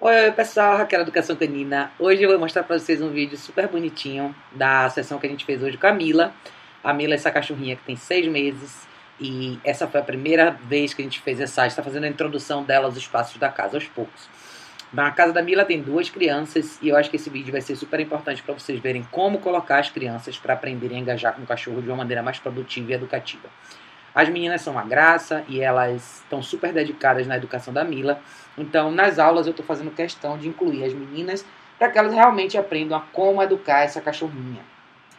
Oi pessoal, Raquel Educação Canina. Hoje eu vou mostrar para vocês um vídeo super bonitinho da sessão que a gente fez hoje com a Mila. A Mila é essa cachorrinha que tem seis meses e essa foi a primeira vez que a gente fez essa, está fazendo a introdução dela aos espaços da casa aos poucos. Na casa da Mila tem duas crianças e eu acho que esse vídeo vai ser super importante para vocês verem como colocar as crianças para aprenderem a engajar com o cachorro de uma maneira mais produtiva e educativa. As meninas são uma graça e elas estão super dedicadas na educação da Mila. Então, nas aulas, eu estou fazendo questão de incluir as meninas para que elas realmente aprendam a como educar essa cachorrinha.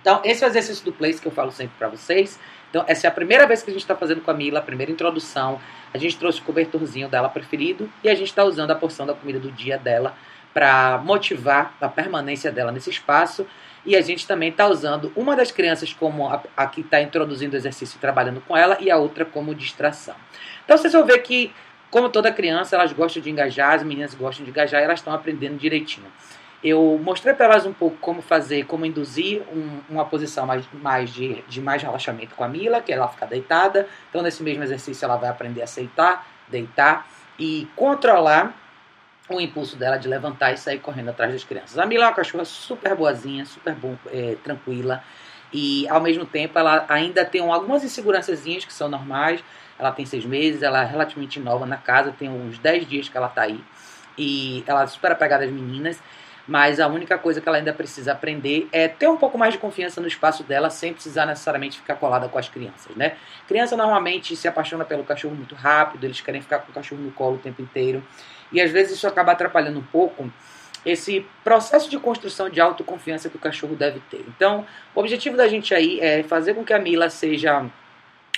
Então, esse é o exercício do place que eu falo sempre para vocês. Então, essa é a primeira vez que a gente está fazendo com a Mila, a primeira introdução. A gente trouxe o cobertorzinho dela preferido e a gente está usando a porção da comida do dia dela para motivar a permanência dela nesse espaço. E a gente também está usando uma das crianças como a, a que está introduzindo o exercício e trabalhando com ela, e a outra como distração. Então vocês vão ver que, como toda criança, elas gostam de engajar, as meninas gostam de engajar elas estão aprendendo direitinho. Eu mostrei para elas um pouco como fazer, como induzir um, uma posição mais, mais de, de mais relaxamento com a Mila, que é ela ficar deitada. Então, nesse mesmo exercício, ela vai aprender a aceitar, deitar e controlar o impulso dela de levantar e sair correndo atrás das crianças. A Mila é uma cachorra super boazinha, super bom, é, tranquila. E ao mesmo tempo ela ainda tem algumas inseguranças que são normais. Ela tem seis meses, ela é relativamente nova na casa, tem uns dez dias que ela está aí. E ela é super apegada às meninas. Mas a única coisa que ela ainda precisa aprender é ter um pouco mais de confiança no espaço dela, sem precisar necessariamente ficar colada com as crianças, né? Criança normalmente se apaixona pelo cachorro muito rápido, eles querem ficar com o cachorro no colo o tempo inteiro. E às vezes isso acaba atrapalhando um pouco esse processo de construção de autoconfiança que o cachorro deve ter. Então, o objetivo da gente aí é fazer com que a Mila seja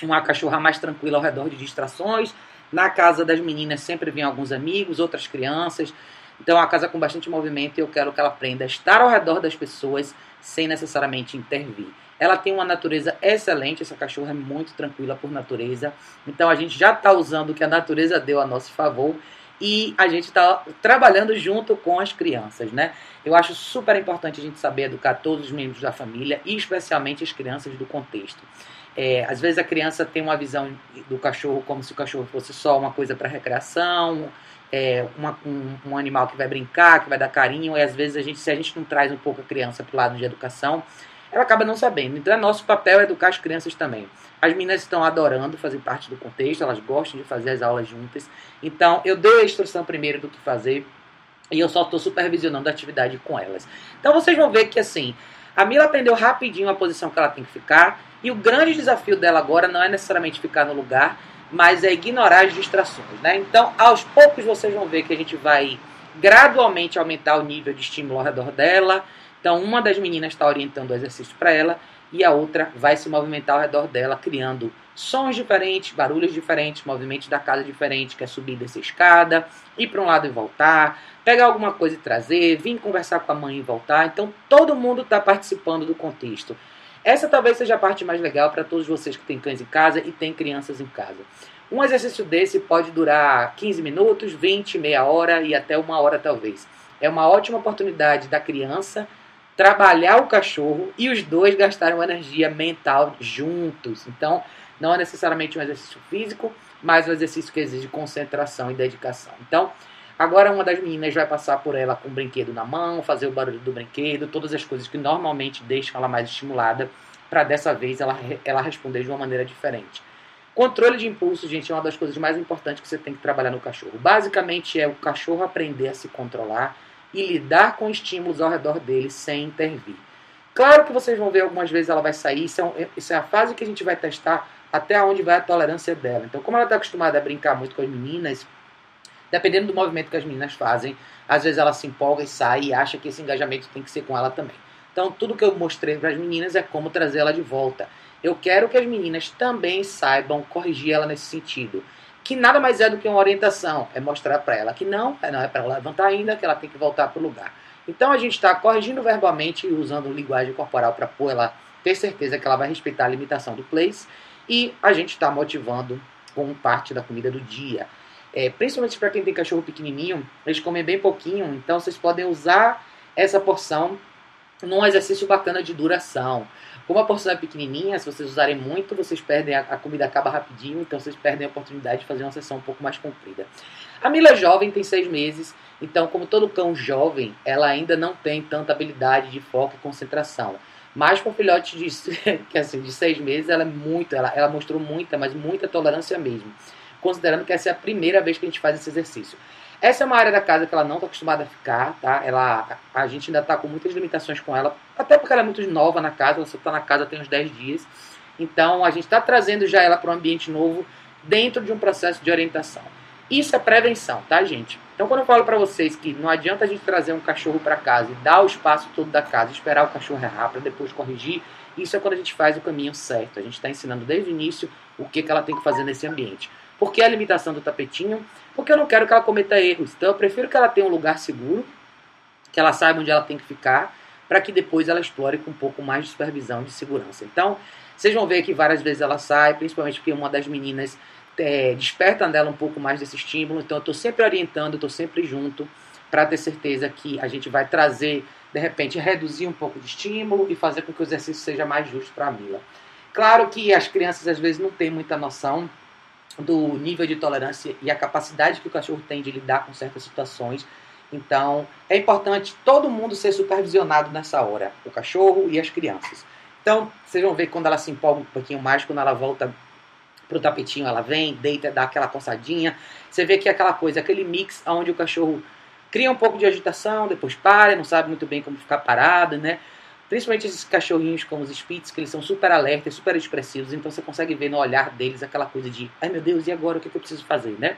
uma cachorra mais tranquila ao redor de distrações. Na casa das meninas sempre vêm alguns amigos, outras crianças. Então, é uma casa com bastante movimento e eu quero que ela aprenda a estar ao redor das pessoas sem necessariamente intervir. Ela tem uma natureza excelente, essa cachorra é muito tranquila por natureza. Então, a gente já está usando o que a natureza deu a nosso favor e a gente está trabalhando junto com as crianças, né? Eu acho super importante a gente saber educar todos os membros da família e especialmente as crianças do contexto. É, às vezes a criança tem uma visão do cachorro como se o cachorro fosse só uma coisa para recreação, é, uma, um, um, animal que vai brincar, que vai dar carinho, e às vezes a gente, se a gente não traz um pouco a criança para o lado de educação, ela acaba não sabendo. Então, é nosso papel educar as crianças também. As meninas estão adorando fazer parte do contexto, elas gostam de fazer as aulas juntas. Então, eu dei a instrução primeiro do que fazer e eu só estou supervisionando a atividade com elas. Então, vocês vão ver que assim, a Mila aprendeu rapidinho a posição que ela tem que ficar e o grande desafio dela agora não é necessariamente ficar no lugar, mas é ignorar as distrações. Né? Então, aos poucos, vocês vão ver que a gente vai gradualmente aumentar o nível de estímulo ao redor dela então, uma das meninas está orientando o exercício para ela e a outra vai se movimentar ao redor dela, criando sons diferentes, barulhos diferentes, movimentos da casa diferentes, que é subir dessa escada, ir para um lado e voltar, pegar alguma coisa e trazer, vir conversar com a mãe e voltar. Então, todo mundo está participando do contexto. Essa talvez seja a parte mais legal para todos vocês que têm cães em casa e têm crianças em casa. Um exercício desse pode durar 15 minutos, 20, meia hora e até uma hora talvez. É uma ótima oportunidade da criança trabalhar o cachorro e os dois gastarem energia mental juntos. Então, não é necessariamente um exercício físico, mas um exercício que exige concentração e dedicação. Então, agora uma das meninas vai passar por ela com o brinquedo na mão, fazer o barulho do brinquedo, todas as coisas que normalmente deixam ela mais estimulada, para dessa vez ela, ela responder de uma maneira diferente. Controle de impulso, gente, é uma das coisas mais importantes que você tem que trabalhar no cachorro. Basicamente é o cachorro aprender a se controlar e lidar com estímulos ao redor dele sem intervir. Claro que vocês vão ver algumas vezes ela vai sair, isso é, um, isso é a fase que a gente vai testar até onde vai a tolerância dela. Então, como ela está acostumada a brincar muito com as meninas, dependendo do movimento que as meninas fazem, às vezes ela se empolga e sai e acha que esse engajamento tem que ser com ela também. Então, tudo que eu mostrei para as meninas é como trazer ela de volta. Eu quero que as meninas também saibam corrigir ela nesse sentido que nada mais é do que uma orientação, é mostrar para ela que não, é, não é para ela levantar ainda, que ela tem que voltar para o lugar. Então a gente está corrigindo verbalmente e usando linguagem corporal para pôr ela ter certeza que ela vai respeitar a limitação do place e a gente está motivando com parte da comida do dia. É, principalmente para quem tem cachorro pequenininho, eles comem bem pouquinho, então vocês podem usar essa porção num exercício bacana de duração. Como a porção é pequenininha, se vocês usarem muito, vocês perdem, a, a, comida acaba rapidinho, então vocês perdem a oportunidade de fazer uma sessão um pouco mais comprida. A Mila é jovem, tem seis meses, Então, como todo cão jovem, ela ainda não tem tanta habilidade de foco e concentração. Mas com filhote de, que assim, de seis meses, ela é muito, ela, ela mostrou muita, mas muita tolerância mesmo. Considerando que essa é a primeira vez que a gente faz esse exercício. Essa é uma área da casa que ela não está acostumada a ficar, tá? Ela, a gente ainda está com muitas limitações com ela, até porque ela é muito nova na casa, ela só está na casa tem uns 10 dias. Então a gente está trazendo já ela para um ambiente novo dentro de um processo de orientação. Isso é prevenção, tá, gente? Então, quando eu falo para vocês que não adianta a gente trazer um cachorro para casa e dar o espaço todo da casa, esperar o cachorro errar para depois corrigir, isso é quando a gente faz o caminho certo. A gente está ensinando desde o início o que, que ela tem que fazer nesse ambiente. Por que a limitação do tapetinho? Porque eu não quero que ela cometa erros. Então, eu prefiro que ela tenha um lugar seguro, que ela saiba onde ela tem que ficar, para que depois ela explore com um pouco mais de supervisão de segurança. Então, vocês vão ver que várias vezes ela sai, principalmente porque uma das meninas é, desperta nela um pouco mais desse estímulo. Então, eu estou sempre orientando, estou sempre junto para ter certeza que a gente vai trazer, de repente, reduzir um pouco de estímulo e fazer com que o exercício seja mais justo para a Mila. Claro que as crianças às vezes não têm muita noção do nível de tolerância e a capacidade que o cachorro tem de lidar com certas situações. Então, é importante todo mundo ser supervisionado nessa hora, o cachorro e as crianças. Então, vocês vão ver quando ela se empolga um pouquinho mais, quando ela volta pro tapetinho, ela vem, deita, dá aquela coçadinha. Você vê que é aquela coisa, aquele mix onde o cachorro cria um pouco de agitação, depois para, não sabe muito bem como ficar parado, né? Principalmente esses cachorrinhos como os Spitz, que eles são super alertas, super expressivos, então você consegue ver no olhar deles aquela coisa de, ai meu Deus, e agora o que, eu preciso fazer, né?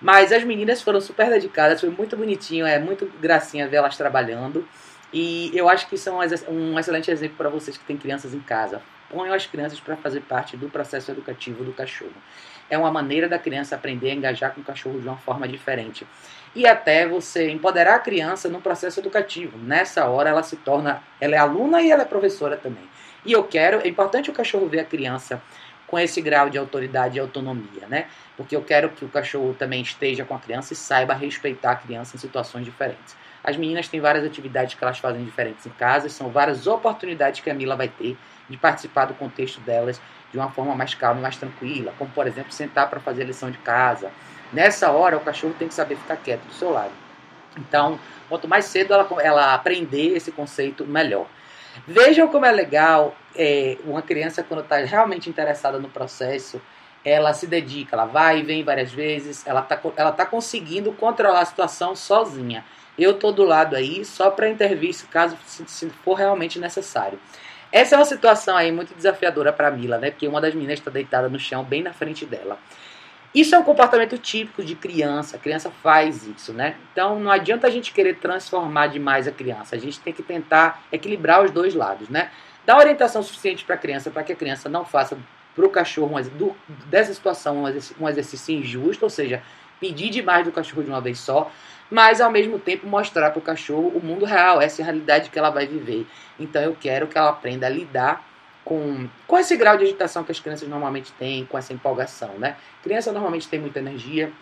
Mas as meninas foram super dedicadas, foi muito bonitinho, é muito gracinha ver elas trabalhando. E eu acho que isso é um excelente exemplo para vocês que têm crianças em casa. Ponham as crianças para fazer parte do processo educativo do cachorro. É uma maneira da criança aprender a engajar com o cachorro de uma forma diferente. E até você empoderar a criança no processo educativo. Nessa hora ela se torna, ela é aluna e ela é professora também. E eu quero, é importante o cachorro ver a criança com esse grau de autoridade e autonomia, né? Porque eu quero que o cachorro também esteja com a criança e saiba respeitar a criança em situações diferentes. As meninas têm várias atividades que elas fazem diferentes em casa, são várias oportunidades que a Mila vai ter de participar do contexto delas de uma forma mais calma e mais tranquila, como por exemplo sentar para fazer a lição de casa. Nessa hora o cachorro tem que saber ficar quieto do seu lado. Então, quanto mais cedo ela, ela aprender esse conceito, melhor. Vejam como é legal é, uma criança quando está realmente interessada no processo, ela se dedica, ela vai e vem várias vezes, ela está ela tá conseguindo controlar a situação sozinha. Eu estou do lado aí só para intervir caso se for realmente necessário. Essa é uma situação aí muito desafiadora para Mila, né? Porque uma das meninas está deitada no chão bem na frente dela. Isso é um comportamento típico de criança, a criança faz isso, né? Então não adianta a gente querer transformar demais a criança, a gente tem que tentar equilibrar os dois lados, né? Dar orientação suficiente para a criança, para que a criança não faça para o cachorro dessa situação um exercício injusto, ou seja, pedir demais do cachorro de uma vez só, mas ao mesmo tempo mostrar para o cachorro o mundo real, essa é a realidade que ela vai viver. Então eu quero que ela aprenda a lidar com, com esse grau de agitação que as crianças normalmente têm, com essa empolgação, né? Criança normalmente tem muita energia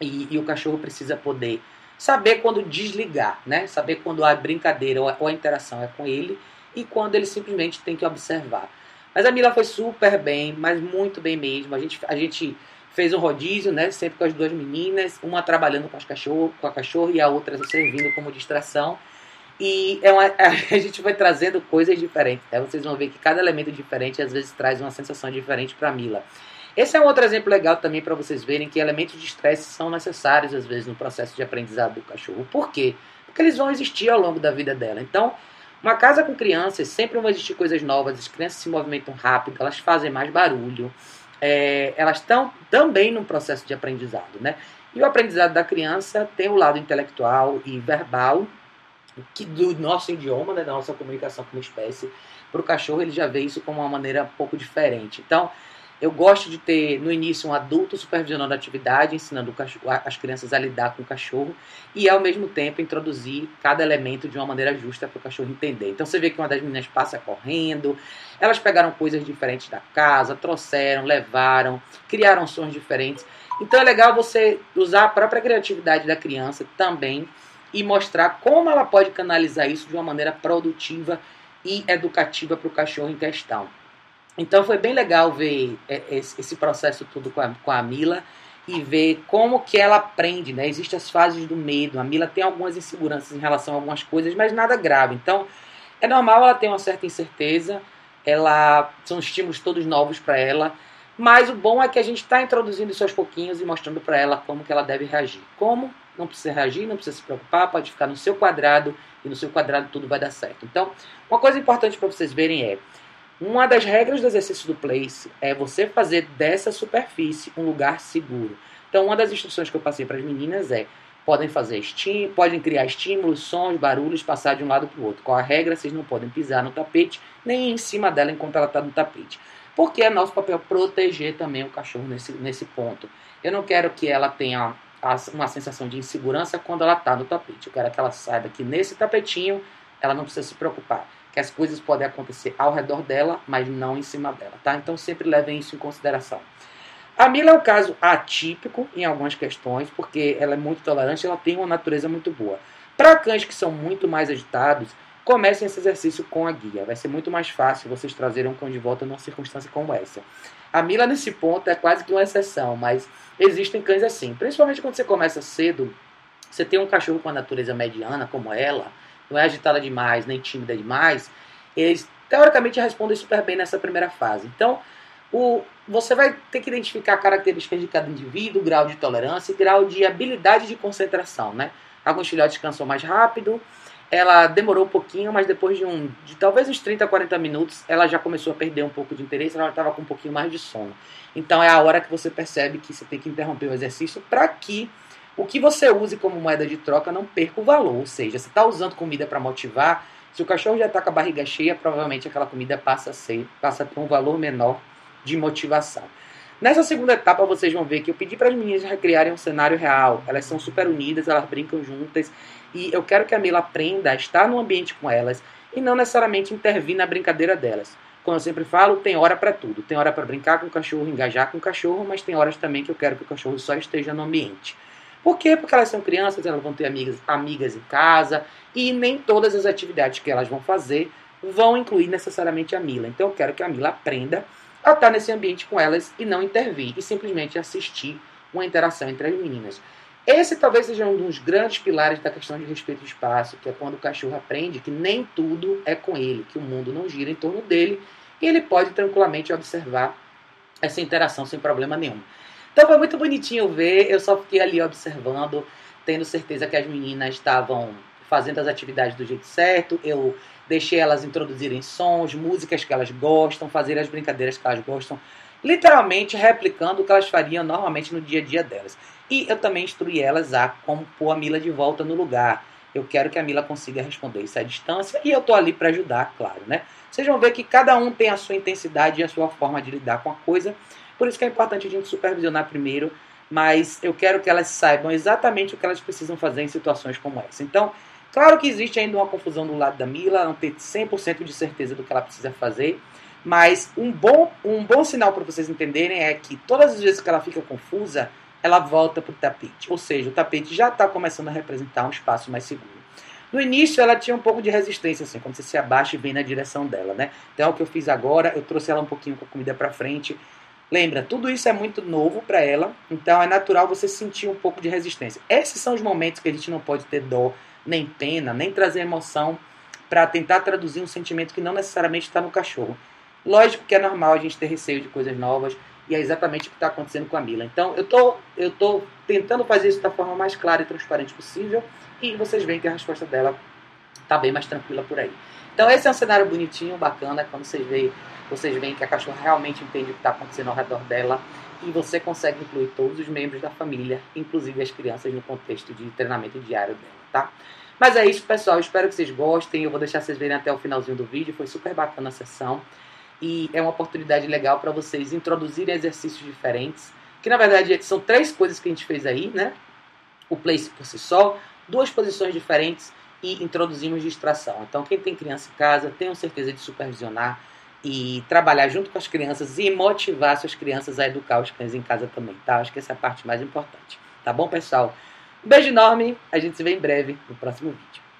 e, e o cachorro precisa poder saber quando desligar, né? Saber quando a brincadeira ou a, ou a interação é com ele e quando ele simplesmente tem que observar. Mas a Mila foi super bem, mas muito bem mesmo. A gente, a gente fez um rodízio, né? Sempre com as duas meninas, uma trabalhando com, as cachorro, com a cachorra e a outra servindo como distração. E é uma, a gente vai trazendo coisas diferentes. Né? Vocês vão ver que cada elemento diferente às vezes traz uma sensação diferente para a Mila. Esse é um outro exemplo legal também para vocês verem que elementos de estresse são necessários às vezes no processo de aprendizado do cachorro. Por quê? Porque eles vão existir ao longo da vida dela. Então, uma casa com crianças sempre vão existir coisas novas, as crianças se movimentam rápido, elas fazem mais barulho é, elas estão também num processo de aprendizado, né? E o aprendizado da criança tem o lado intelectual e verbal, que do nosso idioma, né, da nossa comunicação como espécie. Para o cachorro, ele já vê isso como uma maneira um pouco diferente. Então, eu gosto de ter no início um adulto supervisionando a atividade, ensinando as crianças a lidar com o cachorro e ao mesmo tempo introduzir cada elemento de uma maneira justa para o cachorro entender. Então você vê que uma das meninas passa correndo, elas pegaram coisas diferentes da casa, trouxeram, levaram, criaram sons diferentes. Então é legal você usar a própria criatividade da criança também e mostrar como ela pode canalizar isso de uma maneira produtiva e educativa para o cachorro em questão. Então foi bem legal ver é, esse processo tudo com a, com a Mila. e ver como que ela aprende, né? Existem as fases do medo. A Mila tem algumas inseguranças em relação a algumas coisas, mas nada grave. Então, é normal ela ter uma certa incerteza. Ela são estímulos todos novos para ela, mas o bom é que a gente está introduzindo isso aos pouquinhos e mostrando para ela como que ela deve reagir. Como? Não precisa reagir, não precisa se preocupar, pode ficar no seu quadrado e no seu quadrado tudo vai dar certo. Então, uma coisa importante para vocês verem é uma das regras do exercício do place é você fazer dessa superfície um lugar seguro. Então, uma das instruções que eu passei para as meninas é: podem fazer estímulo, podem criar estímulos, sons, barulhos, passar de um lado para o outro. Qual a regra? Vocês não podem pisar no tapete nem em cima dela enquanto ela está no tapete. Porque é nosso papel proteger também o cachorro nesse, nesse ponto. Eu não quero que ela tenha uma sensação de insegurança quando ela está no tapete. Eu quero que ela saiba que nesse tapetinho ela não precisa se preocupar que as coisas podem acontecer ao redor dela, mas não em cima dela, tá? Então sempre levem isso em consideração. A Mila é um caso atípico em algumas questões, porque ela é muito tolerante, ela tem uma natureza muito boa. Para cães que são muito mais agitados, comecem esse exercício com a guia. Vai ser muito mais fácil vocês trazerem um cão de volta numa circunstância como essa. A Mila, nesse ponto, é quase que uma exceção, mas existem cães assim. Principalmente quando você começa cedo, você tem um cachorro com a natureza mediana, como ela, não é agitada demais, nem tímida demais, eles teoricamente respondem super bem nessa primeira fase. Então, o, você vai ter que identificar características de cada indivíduo, grau de tolerância e grau de habilidade de concentração, né? Alguns filhotes cansam mais rápido, ela demorou um pouquinho, mas depois de um, de talvez uns 30, 40 minutos, ela já começou a perder um pouco de interesse, ela estava com um pouquinho mais de sono. Então é a hora que você percebe que você tem que interromper o exercício para que o que você use como moeda de troca não perca o valor. Ou seja, você está usando comida para motivar, se o cachorro já está com a barriga cheia, provavelmente aquela comida passa a ser, passa ter um valor menor de motivação. Nessa segunda etapa, vocês vão ver que eu pedi para as meninas recriarem um cenário real. Elas são super unidas, elas brincam juntas. E eu quero que a Mila aprenda a estar no ambiente com elas e não necessariamente intervir na brincadeira delas. Como eu sempre falo, tem hora para tudo. Tem hora para brincar com o cachorro, engajar com o cachorro, mas tem horas também que eu quero que o cachorro só esteja no ambiente. Por quê? Porque elas são crianças, elas vão ter amigas, amigas em casa e nem todas as atividades que elas vão fazer vão incluir necessariamente a Mila. Então eu quero que a Mila aprenda a estar nesse ambiente com elas e não intervir e simplesmente assistir uma interação entre as meninas. Esse talvez seja um dos grandes pilares da questão de respeito ao espaço, que é quando o cachorro aprende que nem tudo é com ele, que o mundo não gira em torno dele e ele pode tranquilamente observar essa interação sem problema nenhum. Então foi muito bonitinho ver, eu só fiquei ali observando, tendo certeza que as meninas estavam fazendo as atividades do jeito certo. Eu deixei elas introduzirem sons, músicas que elas gostam, fazer as brincadeiras que elas gostam, literalmente replicando o que elas fariam normalmente no dia a dia delas. E eu também instruí elas a como pôr a Mila de volta no lugar. Eu quero que a Mila consiga responder isso à distância e eu tô ali para ajudar, claro, né? Vocês vão ver que cada um tem a sua intensidade e a sua forma de lidar com a coisa. Por isso que é importante a gente supervisionar primeiro, mas eu quero que elas saibam exatamente o que elas precisam fazer em situações como essa. Então, claro que existe ainda uma confusão do lado da Mila, não ter 100% de certeza do que ela precisa fazer, mas um bom, um bom sinal para vocês entenderem é que todas as vezes que ela fica confusa, ela volta para o tapete. Ou seja, o tapete já está começando a representar um espaço mais seguro. No início ela tinha um pouco de resistência, assim, quando você se abaixa e vem na direção dela, né? Então é o que eu fiz agora, eu trouxe ela um pouquinho com a comida para frente, Lembra, tudo isso é muito novo para ela, então é natural você sentir um pouco de resistência. Esses são os momentos que a gente não pode ter dó, nem pena, nem trazer emoção para tentar traduzir um sentimento que não necessariamente está no cachorro. Lógico que é normal a gente ter receio de coisas novas, e é exatamente o que está acontecendo com a Mila. Então, eu tô, eu tô tentando fazer isso da forma mais clara e transparente possível, e vocês veem que a resposta dela está bem mais tranquila por aí. Então, esse é um cenário bonitinho, bacana, quando vocês veem vocês veem que a cachorra realmente entende o que está acontecendo ao redor dela e você consegue incluir todos os membros da família, inclusive as crianças, no contexto de treinamento diário dela, tá? Mas é isso, pessoal. Espero que vocês gostem. Eu vou deixar vocês verem até o finalzinho do vídeo. Foi super bacana a sessão. E é uma oportunidade legal para vocês introduzirem exercícios diferentes. Que na verdade são três coisas que a gente fez aí, né? O place por si só, duas posições diferentes e introduzimos distração. Então, quem tem criança em casa, tenham certeza de supervisionar e trabalhar junto com as crianças e motivar suas crianças a educar os cães em casa também, tá? Acho que essa é a parte mais importante. Tá bom, pessoal? Um beijo enorme, a gente se vê em breve no próximo vídeo.